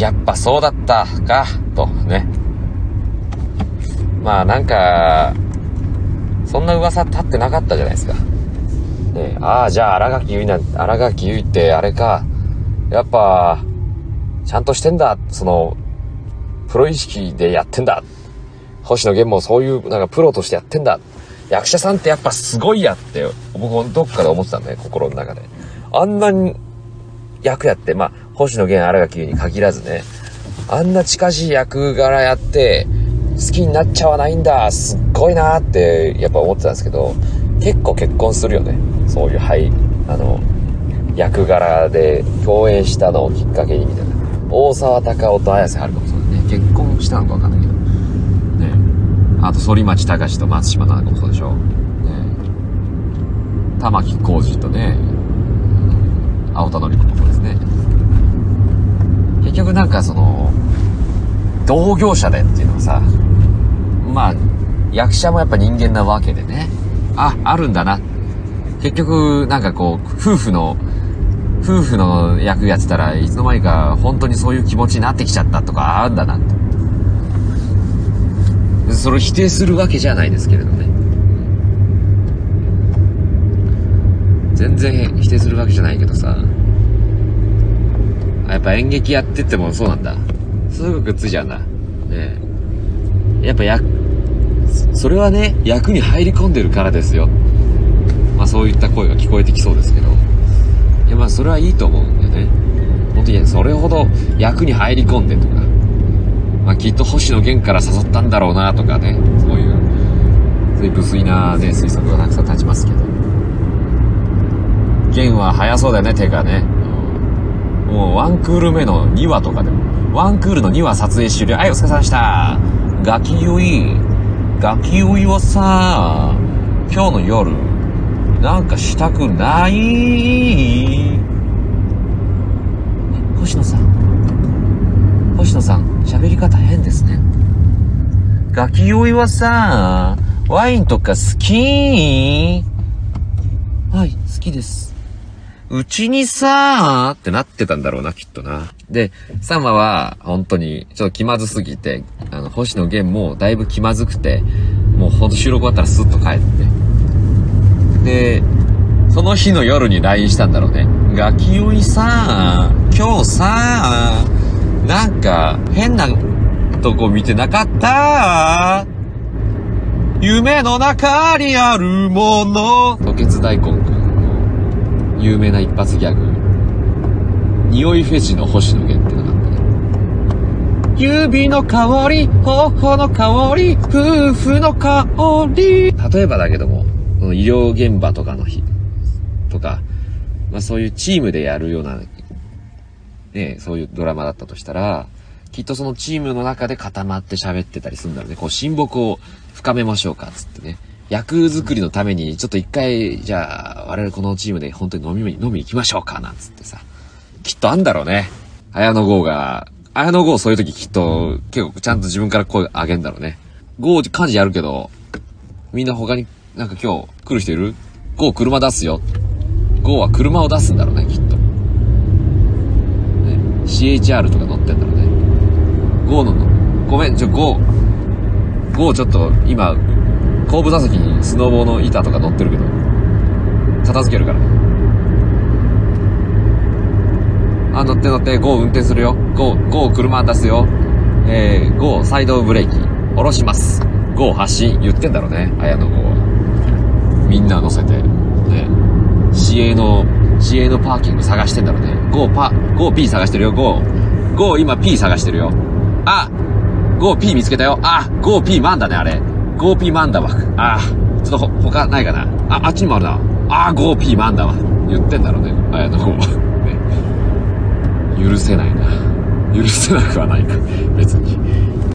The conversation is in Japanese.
やっぱそうだったか、とね。まあなんか、そんな噂立ってなかったじゃないですか。ねああ、じゃあ荒垣結衣なん、荒垣結衣ってあれか、やっぱ、ちゃんとしてんだ、その、プロ意識でやってんだ。星野源もそういう、なんかプロとしてやってんだ。役者さんってやっぱすごいやって、僕どっかで思ってたんだね、心の中で。あんなに役やって、まあ、星野源荒垣結衣に限らずね、あんな近しい役柄やって、好きになっちゃわないんだ、すっごいなって、やっぱ思ってたんですけど、結構結婚するよね。そういう、はい、あの、役柄で共演したのをきっかけにみたいな。大沢たかおと綾瀬はるかもそうだね。結婚したのかわかんないけど。ねあと、反町隆史と松島奈々子もそうでしょ。ね玉置浩二とね、青田のり子もそうで。なんかその、同業者でっていうのはさ、まあ、役者もやっぱ人間なわけでね。あ、あるんだな。結局、なんかこう、夫婦の、夫婦の役やってたらいつの間にか本当にそういう気持ちになってきちゃったとかあるんだなと。それを否定するわけじゃないですけれどね。全然否定するわけじゃないけどさ。やっぱ演劇やっててもそうなんだ。すぐくくっついちゃうんだ。ねやっぱ役、それはね、役に入り込んでるからですよ。まあそういった声が聞こえてきそうですけど。いやまあそれはいいと思うんだよね。本当にそれほど役に入り込んでとか。まあきっと星野源から誘ったんだろうなとかね。そういう、そういう無粋なね、推測がたくさん立ちますけど。弦は速そうだよね、手がね。もうワンクール目の2話とかでも。ワンクールの2話撮影終了。はい、お疲れ様でした。ガキ酔い。ガキ酔いはさ、今日の夜、なんかしたくない？星野さん。星野さん、喋り方変ですね。ガキ酔いはさ、ワインとか好き？はい、好きです。うちにさーってなってたんだろうな、きっとな。で、サマは、本当に、ちょっと気まずすぎて、あの、星野源もだいぶ気まずくて、もうほんと収録終わったらスッと帰って。で、その日の夜に LINE したんだろうね。ガキ酔いさー、今日さー、なんか、変なとこ見てなかった夢の中にあるもの。吐血大根。有名な一発ギャグ。匂いフェチの星野源ってなかったね。指の香り、頬の香り、夫婦の香り。例えばだけども、この医療現場とかの日、とか、まあそういうチームでやるような、ね、そういうドラマだったとしたら、きっとそのチームの中で固まって喋ってたりするんだろうね。こう親睦を深めましょうか、つってね。役作りのために、ちょっと一回、じゃあ、我々このチームで本当に飲み、飲み行きましょうか、なんつってさ。きっとあんだろうね。綾野剛が、綾野剛そういう時きっと、結構ちゃんと自分から声上げんだろうね。剛、幹事やるけど、みんな他になんか今日来る人いる？剛車出すよ。剛は車を出すんだろうね、きっと。ね、CHR とか乗ってんだろうね。剛の、ごめん、ちょ、剛、剛ちょっと今、後部座席にスノーボーの板とか乗ってるけど、片付けるから。あ、乗って乗って、GO 運転するよ。GO、GO 車出すよ。えー、GO サイドブレーキ、下ろします。GO 発進、言ってんだろうね、綾野 GO は。みんな乗せて、ね。市営の、市営のパーキング探してんだろうね。GO パ、GO P 探してるよ、GO。GO 今 P 探してるよ。あ !GO P 見つけたよ。あ !GO P マンだね、あれ。ゴーピーマンだわ。ああ、ちょっと、他ないかな。あ、あっちにもあるな。ああ、5P マンだわ。言ってんだろうね。あやの方は。ね。許せないな。許せなくはないか。別に。